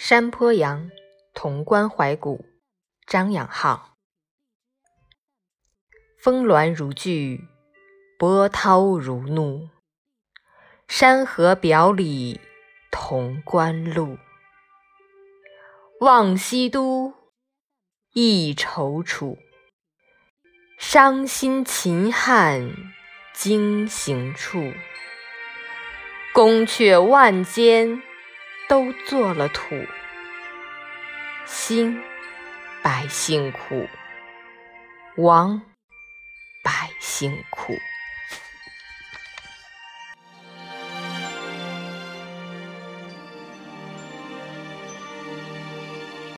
山坡羊，潼关怀古，张养浩。峰峦如聚，波涛如怒。山河表里，潼关路。望西都，忆踌躇。伤心秦汉经行处。宫阙万间。都做了土，兴百姓苦，亡百姓苦。